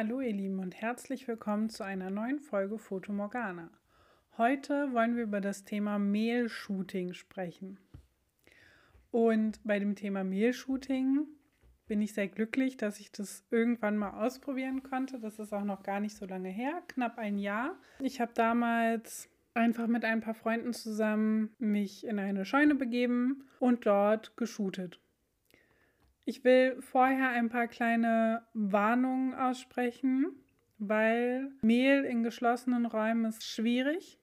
Hallo ihr Lieben und herzlich willkommen zu einer neuen Folge Foto Morgana. Heute wollen wir über das Thema Mehlshooting sprechen. Und bei dem Thema Mehlshooting bin ich sehr glücklich, dass ich das irgendwann mal ausprobieren konnte. Das ist auch noch gar nicht so lange her, knapp ein Jahr. Ich habe damals einfach mit ein paar Freunden zusammen mich in eine Scheune begeben und dort geshootet. Ich will vorher ein paar kleine Warnungen aussprechen, weil Mehl in geschlossenen Räumen ist schwierig.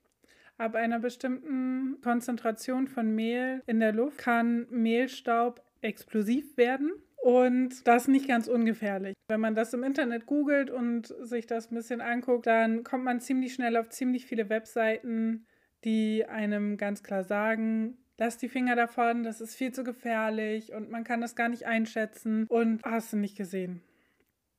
Ab einer bestimmten Konzentration von Mehl in der Luft kann Mehlstaub explosiv werden. Und das nicht ganz ungefährlich. Wenn man das im Internet googelt und sich das ein bisschen anguckt, dann kommt man ziemlich schnell auf ziemlich viele Webseiten, die einem ganz klar sagen, lass die Finger davon, das ist viel zu gefährlich und man kann das gar nicht einschätzen und hast du nicht gesehen.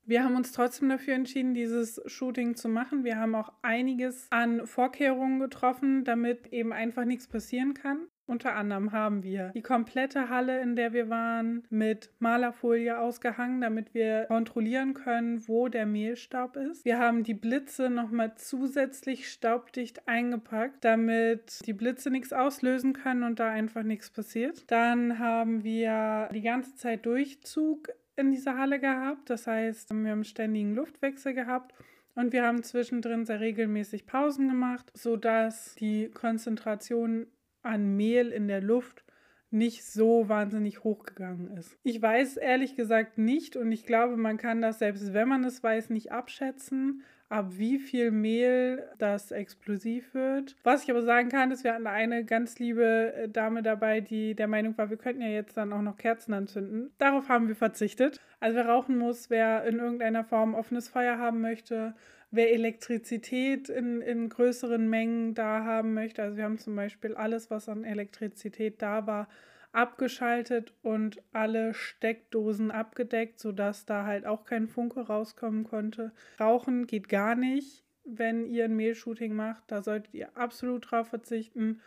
Wir haben uns trotzdem dafür entschieden, dieses Shooting zu machen. Wir haben auch einiges an Vorkehrungen getroffen, damit eben einfach nichts passieren kann. Unter anderem haben wir die komplette Halle, in der wir waren, mit Malerfolie ausgehangen, damit wir kontrollieren können, wo der Mehlstaub ist. Wir haben die Blitze nochmal zusätzlich staubdicht eingepackt, damit die Blitze nichts auslösen können und da einfach nichts passiert. Dann haben wir die ganze Zeit Durchzug in dieser Halle gehabt. Das heißt, wir haben ständigen Luftwechsel gehabt. Und wir haben zwischendrin sehr regelmäßig Pausen gemacht, sodass die Konzentration an Mehl in der Luft nicht so wahnsinnig hochgegangen ist. Ich weiß ehrlich gesagt nicht und ich glaube, man kann das selbst, wenn man es weiß, nicht abschätzen, ab wie viel Mehl das explosiv wird. Was ich aber sagen kann, ist, wir hatten eine ganz liebe äh, Dame dabei, die der Meinung war, wir könnten ja jetzt dann auch noch Kerzen anzünden. Darauf haben wir verzichtet. Also wer rauchen muss, wer in irgendeiner Form offenes Feuer haben möchte, wer Elektrizität in, in größeren Mengen da haben möchte. Also wir haben zum Beispiel alles, was an Elektrizität da war, abgeschaltet und alle Steckdosen abgedeckt, sodass da halt auch kein Funke rauskommen konnte. Rauchen geht gar nicht, wenn ihr ein Mehlshooting macht. Da solltet ihr absolut drauf verzichten.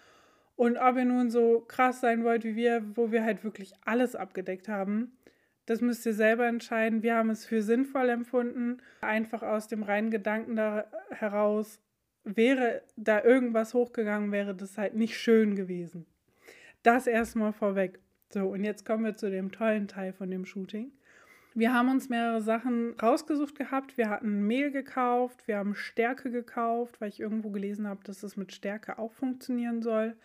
Und ob ihr nun so krass sein wollt wie wir, wo wir halt wirklich alles abgedeckt haben, das müsst ihr selber entscheiden. Wir haben es für sinnvoll empfunden, einfach aus dem reinen Gedanken da heraus, wäre da irgendwas hochgegangen, wäre das halt nicht schön gewesen. Das erstmal vorweg. So, und jetzt kommen wir zu dem tollen Teil von dem Shooting. Wir haben uns mehrere Sachen rausgesucht gehabt. Wir hatten Mehl gekauft, wir haben Stärke gekauft, weil ich irgendwo gelesen habe, dass das mit Stärke auch funktionieren soll.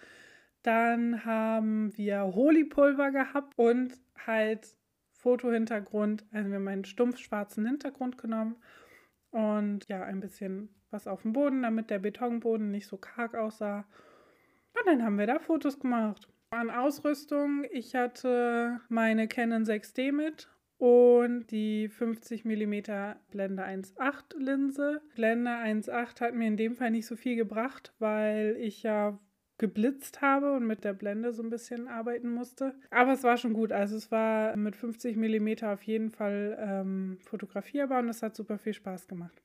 Dann haben wir Holy-Pulver gehabt und halt Fotohintergrund. Also wir haben einen stumpf schwarzen Hintergrund genommen und ja, ein bisschen was auf dem Boden, damit der Betonboden nicht so karg aussah. Und dann haben wir da Fotos gemacht. An Ausrüstung, ich hatte meine Canon 6D mit und die 50 mm Blende 1.8 Linse. Blende 1.8 hat mir in dem Fall nicht so viel gebracht, weil ich ja geblitzt habe und mit der Blende so ein bisschen arbeiten musste. Aber es war schon gut. Also es war mit 50 mm auf jeden Fall ähm, fotografierbar und es hat super viel Spaß gemacht.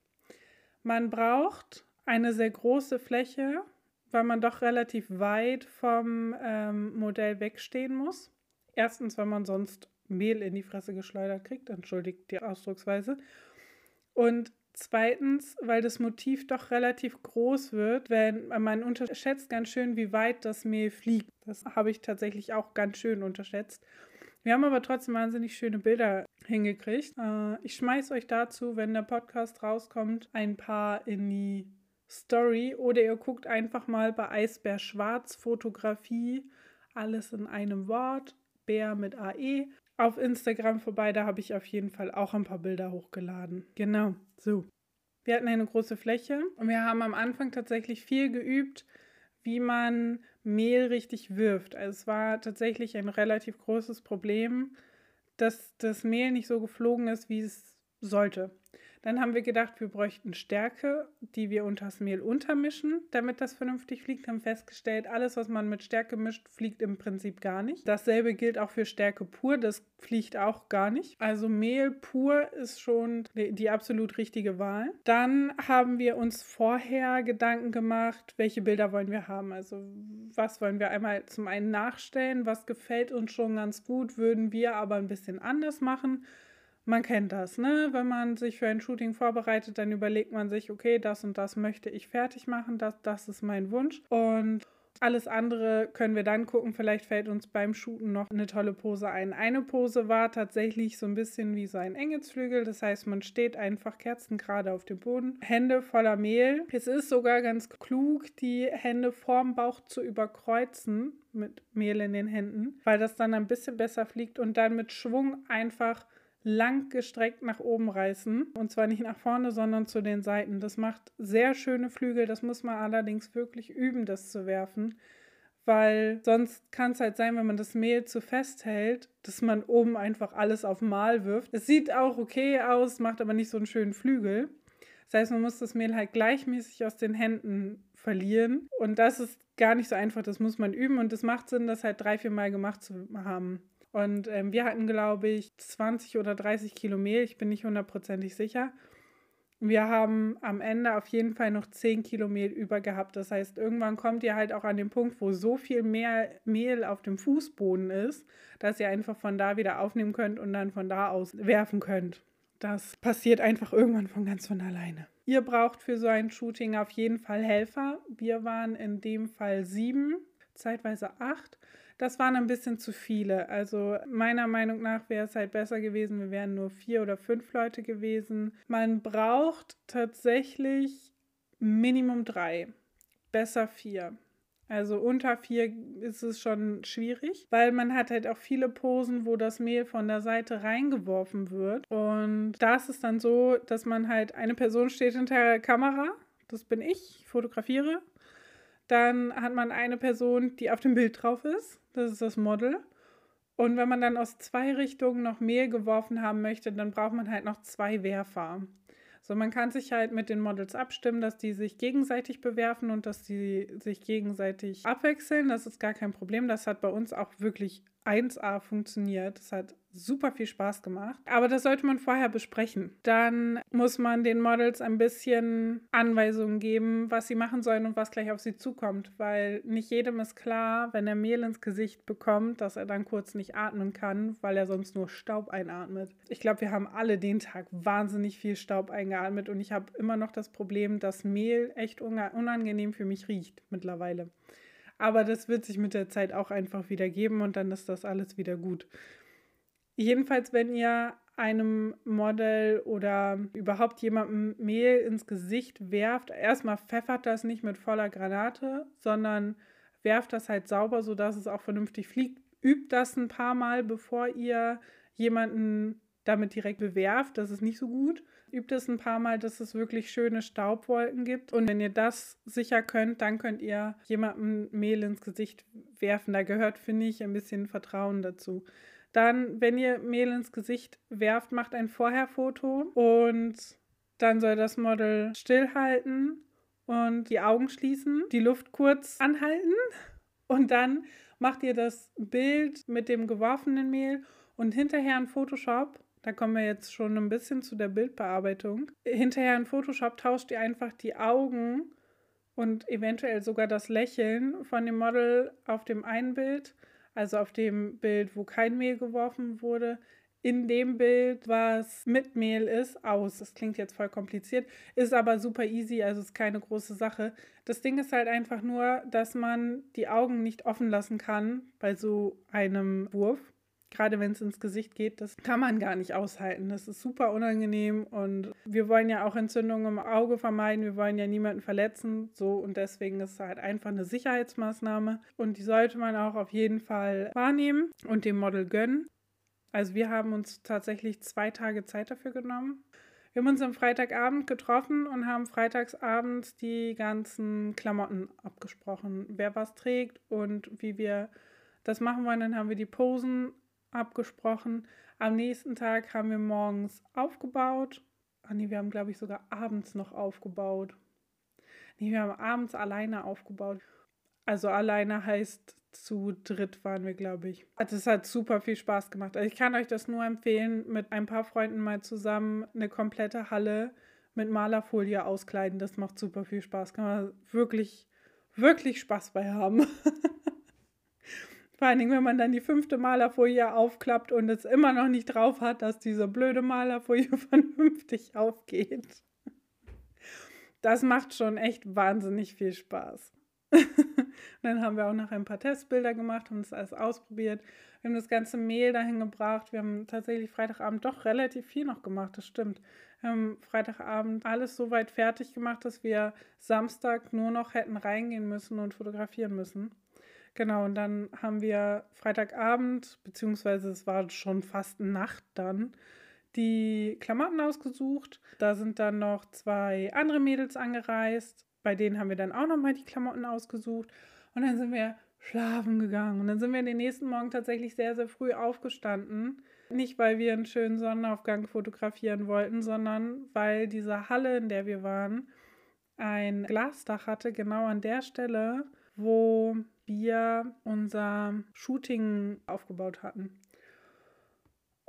Man braucht eine sehr große Fläche, weil man doch relativ weit vom ähm, Modell wegstehen muss. Erstens, weil man sonst Mehl in die Fresse geschleudert kriegt, entschuldigt die Ausdrucksweise. Und Zweitens, weil das Motiv doch relativ groß wird, wenn man unterschätzt ganz schön, wie weit das Mehl fliegt. Das habe ich tatsächlich auch ganz schön unterschätzt. Wir haben aber trotzdem wahnsinnig schöne Bilder hingekriegt. Äh, ich schmeiße euch dazu, wenn der Podcast rauskommt, ein paar in die Story oder ihr guckt einfach mal bei Eisbär Schwarz Fotografie, alles in einem Wort, Bär mit AE auf Instagram vorbei. Da habe ich auf jeden Fall auch ein paar Bilder hochgeladen. Genau, so. Wir hatten eine große Fläche und wir haben am Anfang tatsächlich viel geübt, wie man Mehl richtig wirft. Also es war tatsächlich ein relativ großes Problem, dass das Mehl nicht so geflogen ist, wie es sollte. Dann haben wir gedacht, wir bräuchten Stärke, die wir unter das Mehl untermischen, damit das vernünftig fliegt. Haben festgestellt, alles, was man mit Stärke mischt, fliegt im Prinzip gar nicht. Dasselbe gilt auch für Stärke pur, das fliegt auch gar nicht. Also Mehl pur ist schon die, die absolut richtige Wahl. Dann haben wir uns vorher Gedanken gemacht, welche Bilder wollen wir haben. Also was wollen wir einmal zum einen nachstellen, was gefällt uns schon ganz gut, würden wir aber ein bisschen anders machen man kennt das, ne? Wenn man sich für ein Shooting vorbereitet, dann überlegt man sich, okay, das und das möchte ich fertig machen, das, das ist mein Wunsch. Und alles andere können wir dann gucken. Vielleicht fällt uns beim Shooten noch eine tolle Pose ein. Eine Pose war tatsächlich so ein bisschen wie so ein Engelsflügel. Das heißt, man steht einfach kerzengerade auf dem Boden, Hände voller Mehl. Es ist sogar ganz klug, die Hände vorm Bauch zu überkreuzen mit Mehl in den Händen, weil das dann ein bisschen besser fliegt und dann mit Schwung einfach lang gestreckt nach oben reißen. Und zwar nicht nach vorne, sondern zu den Seiten. Das macht sehr schöne Flügel. Das muss man allerdings wirklich üben, das zu werfen. Weil sonst kann es halt sein, wenn man das Mehl zu fest hält, dass man oben einfach alles auf Mal wirft. Es sieht auch okay aus, macht aber nicht so einen schönen Flügel. Das heißt, man muss das Mehl halt gleichmäßig aus den Händen verlieren. Und das ist gar nicht so einfach, das muss man üben. Und es macht Sinn, das halt drei, vier Mal gemacht zu haben. Und ähm, wir hatten, glaube ich, 20 oder 30 Kilo Mehl. Ich bin nicht hundertprozentig sicher. Wir haben am Ende auf jeden Fall noch 10 Kilo Mehl über gehabt. Das heißt, irgendwann kommt ihr halt auch an den Punkt, wo so viel mehr Mehl auf dem Fußboden ist, dass ihr einfach von da wieder aufnehmen könnt und dann von da aus werfen könnt. Das passiert einfach irgendwann von ganz von alleine. Ihr braucht für so ein Shooting auf jeden Fall Helfer. Wir waren in dem Fall sieben, zeitweise acht. Das waren ein bisschen zu viele. Also meiner Meinung nach wäre es halt besser gewesen, wir wären nur vier oder fünf Leute gewesen. Man braucht tatsächlich Minimum drei, besser vier. Also unter vier ist es schon schwierig, weil man hat halt auch viele Posen, wo das Mehl von der Seite reingeworfen wird. Und da ist es dann so, dass man halt, eine Person steht hinter der Kamera, das bin ich, ich fotografiere. Dann hat man eine Person, die auf dem Bild drauf ist. Das ist das Model. Und wenn man dann aus zwei Richtungen noch Mehl geworfen haben möchte, dann braucht man halt noch zwei Werfer. So, man kann sich halt mit den Models abstimmen, dass die sich gegenseitig bewerfen und dass die sich gegenseitig abwechseln. Das ist gar kein Problem. Das hat bei uns auch wirklich 1A funktioniert. Das hat super viel Spaß gemacht. Aber das sollte man vorher besprechen. Dann muss man den Models ein bisschen Anweisungen geben, was sie machen sollen und was gleich auf sie zukommt, weil nicht jedem ist klar, wenn er Mehl ins Gesicht bekommt, dass er dann kurz nicht atmen kann, weil er sonst nur Staub einatmet. Ich glaube, wir haben alle den Tag wahnsinnig viel Staub eingeatmet und ich habe immer noch das Problem, dass Mehl echt unangenehm für mich riecht mittlerweile. Aber das wird sich mit der Zeit auch einfach wieder geben und dann ist das alles wieder gut. Jedenfalls, wenn ihr einem Model oder überhaupt jemandem Mehl ins Gesicht werft, erstmal pfeffert das nicht mit voller Granate, sondern werft das halt sauber, sodass es auch vernünftig fliegt. Übt das ein paar Mal, bevor ihr jemanden damit direkt bewerft. Das ist nicht so gut. Übt es ein paar Mal, dass es wirklich schöne Staubwolken gibt. Und wenn ihr das sicher könnt, dann könnt ihr jemandem Mehl ins Gesicht werfen. Da gehört, finde ich, ein bisschen Vertrauen dazu. Dann, wenn ihr Mehl ins Gesicht werft, macht ein Vorherfoto und dann soll das Model stillhalten und die Augen schließen, die Luft kurz anhalten und dann macht ihr das Bild mit dem geworfenen Mehl und hinterher in Photoshop, da kommen wir jetzt schon ein bisschen zu der Bildbearbeitung, hinterher in Photoshop tauscht ihr einfach die Augen und eventuell sogar das Lächeln von dem Model auf dem einen Bild also auf dem Bild, wo kein Mehl geworfen wurde, in dem Bild, was mit Mehl ist, aus. Das klingt jetzt voll kompliziert, ist aber super easy, also ist keine große Sache. Das Ding ist halt einfach nur, dass man die Augen nicht offen lassen kann bei so einem Wurf gerade wenn es ins Gesicht geht, das kann man gar nicht aushalten. Das ist super unangenehm und wir wollen ja auch Entzündungen im Auge vermeiden. Wir wollen ja niemanden verletzen. So und deswegen ist es halt einfach eine Sicherheitsmaßnahme und die sollte man auch auf jeden Fall wahrnehmen und dem Model gönnen. Also wir haben uns tatsächlich zwei Tage Zeit dafür genommen. Wir haben uns am Freitagabend getroffen und haben freitagsabends die ganzen Klamotten abgesprochen, wer was trägt und wie wir das machen wollen. Dann haben wir die Posen abgesprochen. Am nächsten Tag haben wir morgens aufgebaut. Ah nee, wir haben, glaube ich, sogar abends noch aufgebaut. Nee, wir haben abends alleine aufgebaut. Also alleine heißt zu dritt waren wir, glaube ich. Das hat super viel Spaß gemacht. Also ich kann euch das nur empfehlen, mit ein paar Freunden mal zusammen eine komplette Halle mit Malerfolie auskleiden. Das macht super viel Spaß. Kann man wirklich, wirklich Spaß bei haben. Vor allen Dingen, wenn man dann die fünfte Malerfolie aufklappt und es immer noch nicht drauf hat, dass diese blöde Malerfolie vernünftig aufgeht. Das macht schon echt wahnsinnig viel Spaß. dann haben wir auch noch ein paar Testbilder gemacht, haben das alles ausprobiert. Wir haben das ganze Mehl dahin gebracht. Wir haben tatsächlich Freitagabend doch relativ viel noch gemacht, das stimmt. Wir haben Freitagabend alles so weit fertig gemacht, dass wir Samstag nur noch hätten reingehen müssen und fotografieren müssen. Genau, und dann haben wir Freitagabend, beziehungsweise es war schon fast Nacht dann, die Klamotten ausgesucht. Da sind dann noch zwei andere Mädels angereist. Bei denen haben wir dann auch nochmal die Klamotten ausgesucht. Und dann sind wir schlafen gegangen. Und dann sind wir den nächsten Morgen tatsächlich sehr, sehr früh aufgestanden. Nicht, weil wir einen schönen Sonnenaufgang fotografieren wollten, sondern weil diese Halle, in der wir waren, ein Glasdach hatte, genau an der Stelle, wo wir unser Shooting aufgebaut hatten.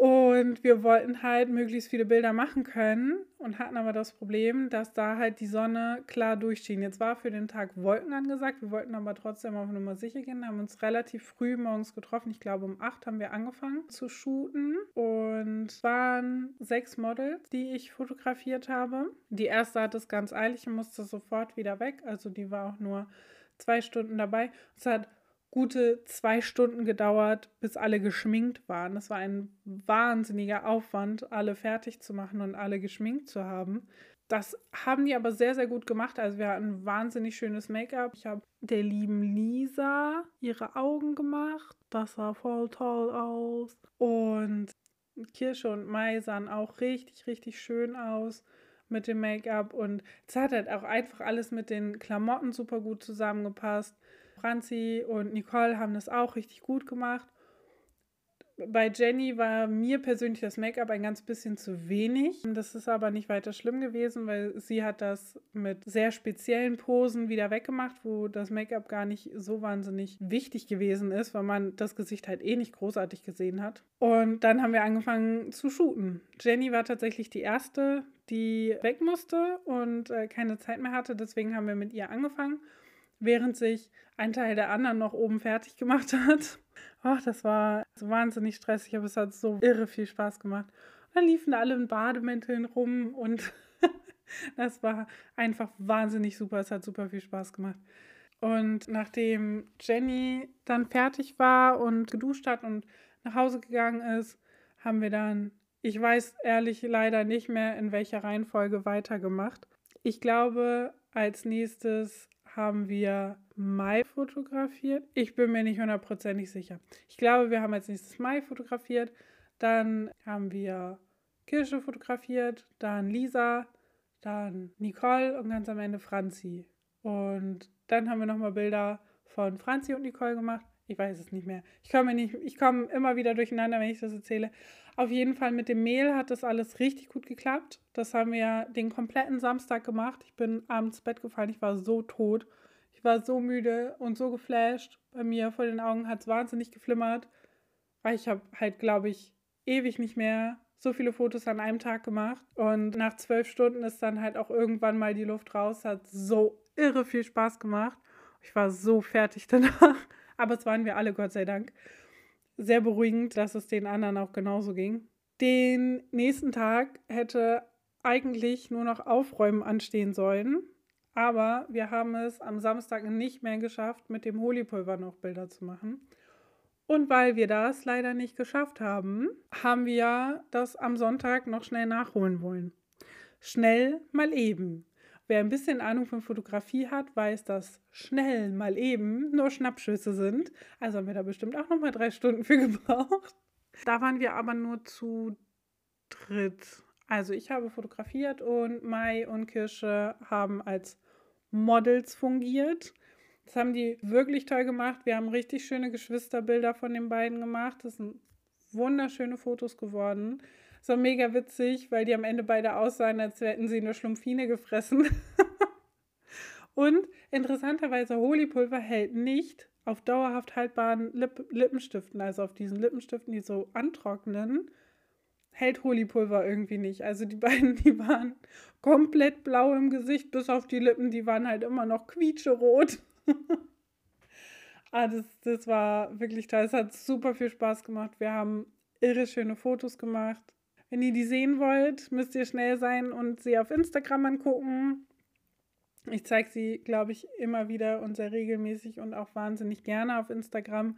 Und wir wollten halt möglichst viele Bilder machen können und hatten aber das Problem, dass da halt die Sonne klar durchschien. Jetzt war für den Tag Wolken angesagt, wir wollten aber trotzdem auf Nummer sicher gehen, haben uns relativ früh morgens getroffen. Ich glaube, um acht haben wir angefangen zu shooten und es waren sechs Models, die ich fotografiert habe. Die erste hat es ganz eilig und musste sofort wieder weg, also die war auch nur zwei Stunden dabei. Es hat gute zwei Stunden gedauert, bis alle geschminkt waren. Das war ein wahnsinniger Aufwand, alle fertig zu machen und alle geschminkt zu haben. Das haben die aber sehr, sehr gut gemacht. Also wir hatten wahnsinnig schönes Make-up. Ich habe der lieben Lisa ihre Augen gemacht. Das sah voll toll aus. Und Kirsche und Mai sahen auch richtig, richtig schön aus mit dem Make-up. Und es hat halt auch einfach alles mit den Klamotten super gut zusammengepasst. Franzi und Nicole haben das auch richtig gut gemacht. Bei Jenny war mir persönlich das Make-up ein ganz bisschen zu wenig. Das ist aber nicht weiter schlimm gewesen, weil sie hat das mit sehr speziellen Posen wieder weggemacht, wo das Make-up gar nicht so wahnsinnig wichtig gewesen ist, weil man das Gesicht halt eh nicht großartig gesehen hat. Und dann haben wir angefangen zu shooten. Jenny war tatsächlich die erste, die weg musste und äh, keine Zeit mehr hatte. Deswegen haben wir mit ihr angefangen während sich ein Teil der anderen noch oben fertig gemacht hat. Ach, das war so wahnsinnig stressig, aber es hat so irre viel Spaß gemacht. Und dann liefen alle in Bademänteln rum und das war einfach wahnsinnig super. Es hat super viel Spaß gemacht. Und nachdem Jenny dann fertig war und geduscht hat und nach Hause gegangen ist, haben wir dann, ich weiß ehrlich leider nicht mehr, in welcher Reihenfolge weitergemacht. Ich glaube, als nächstes haben wir Mai fotografiert. Ich bin mir nicht hundertprozentig sicher. Ich glaube, wir haben als nächstes Mai fotografiert. Dann haben wir Kirsche fotografiert, dann Lisa, dann Nicole und ganz am Ende Franzi. Und dann haben wir nochmal Bilder von Franzi und Nicole gemacht. Ich weiß es nicht mehr. Ich komme nicht, immer wieder durcheinander, wenn ich das erzähle. Auf jeden Fall mit dem Mehl hat das alles richtig gut geklappt. Das haben wir den kompletten Samstag gemacht. Ich bin abends ins Bett gefallen. Ich war so tot. Ich war so müde und so geflasht. Bei mir vor den Augen hat es wahnsinnig geflimmert. Weil ich habe halt, glaube ich, ewig nicht mehr so viele Fotos an einem Tag gemacht. Und nach zwölf Stunden ist dann halt auch irgendwann mal die Luft raus. Hat so irre viel Spaß gemacht. Ich war so fertig danach. Aber es waren wir alle, Gott sei Dank sehr beruhigend, dass es den anderen auch genauso ging. Den nächsten Tag hätte eigentlich nur noch Aufräumen anstehen sollen. Aber wir haben es am Samstag nicht mehr geschafft, mit dem Holypulver noch Bilder zu machen. Und weil wir das leider nicht geschafft haben, haben wir das am Sonntag noch schnell nachholen wollen. Schnell mal eben. Wer ein bisschen Ahnung von Fotografie hat, weiß, dass schnell mal eben nur Schnappschüsse sind. Also haben wir da bestimmt auch noch mal drei Stunden für gebraucht. Da waren wir aber nur zu dritt. Also ich habe fotografiert und Mai und Kirsche haben als Models fungiert. Das haben die wirklich toll gemacht. Wir haben richtig schöne Geschwisterbilder von den beiden gemacht. Das sind wunderschöne Fotos geworden. War mega witzig, weil die am Ende beide aussahen, als hätten sie eine Schlumpfine gefressen. Und interessanterweise, Holypulver hält nicht auf dauerhaft haltbaren Lip Lippenstiften, also auf diesen Lippenstiften, die so antrocknen, hält Holypulver irgendwie nicht. Also die beiden, die waren komplett blau im Gesicht, bis auf die Lippen, die waren halt immer noch quietscherot. Ah, das, das war wirklich toll. Es hat super viel Spaß gemacht. Wir haben irre schöne Fotos gemacht. Wenn ihr die sehen wollt, müsst ihr schnell sein und sie auf Instagram angucken. Ich zeige sie, glaube ich, immer wieder und sehr regelmäßig und auch wahnsinnig gerne auf Instagram.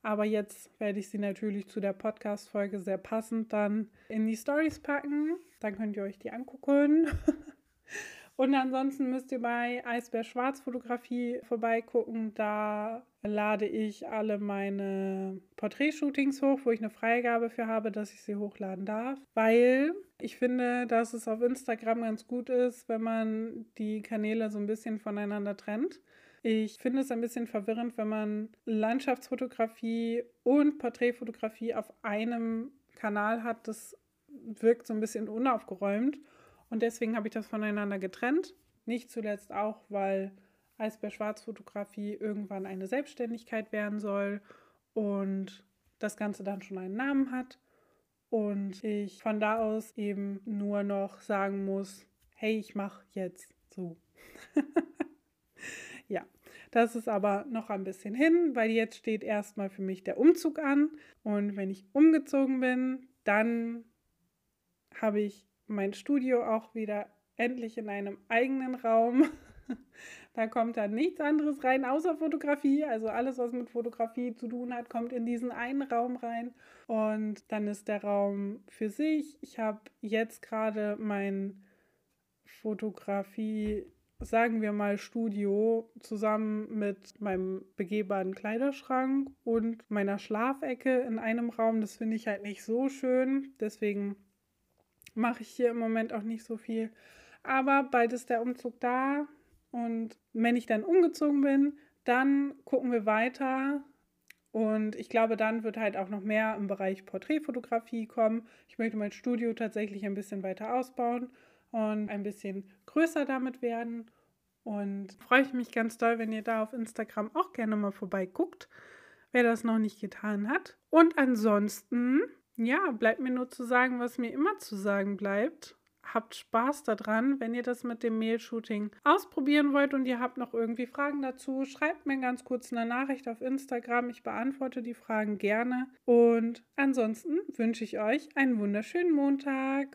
Aber jetzt werde ich sie natürlich zu der Podcast-Folge sehr passend dann in die Stories packen. Dann könnt ihr euch die angucken. Und ansonsten müsst ihr bei Eisbär Schwarz Fotografie vorbeigucken. Da lade ich alle meine Porträtshootings hoch, wo ich eine Freigabe für habe, dass ich sie hochladen darf. Weil ich finde, dass es auf Instagram ganz gut ist, wenn man die Kanäle so ein bisschen voneinander trennt. Ich finde es ein bisschen verwirrend, wenn man Landschaftsfotografie und Porträtfotografie auf einem Kanal hat. Das wirkt so ein bisschen unaufgeräumt. Und deswegen habe ich das voneinander getrennt. Nicht zuletzt auch, weil Eisbär Schwarzfotografie irgendwann eine Selbstständigkeit werden soll und das Ganze dann schon einen Namen hat. Und ich von da aus eben nur noch sagen muss, hey, ich mache jetzt so. ja, das ist aber noch ein bisschen hin, weil jetzt steht erstmal für mich der Umzug an. Und wenn ich umgezogen bin, dann habe ich mein Studio auch wieder endlich in einem eigenen Raum. da kommt dann nichts anderes rein außer Fotografie. Also alles, was mit Fotografie zu tun hat, kommt in diesen einen Raum rein. Und dann ist der Raum für sich. Ich habe jetzt gerade mein Fotografie, sagen wir mal, Studio zusammen mit meinem begehbaren Kleiderschrank und meiner Schlafecke in einem Raum. Das finde ich halt nicht so schön. Deswegen mache ich hier im Moment auch nicht so viel. Aber bald ist der Umzug da und wenn ich dann umgezogen bin, dann gucken wir weiter. Und ich glaube, dann wird halt auch noch mehr im Bereich Porträtfotografie kommen. Ich möchte mein Studio tatsächlich ein bisschen weiter ausbauen und ein bisschen größer damit werden. Und freue ich mich ganz doll, wenn ihr da auf Instagram auch gerne mal vorbeiguckt, wer das noch nicht getan hat. Und ansonsten ja, bleibt mir nur zu sagen, was mir immer zu sagen bleibt. Habt Spaß daran, wenn ihr das mit dem Mail-Shooting ausprobieren wollt und ihr habt noch irgendwie Fragen dazu, schreibt mir ganz kurz eine Nachricht auf Instagram. Ich beantworte die Fragen gerne. Und ansonsten wünsche ich euch einen wunderschönen Montag.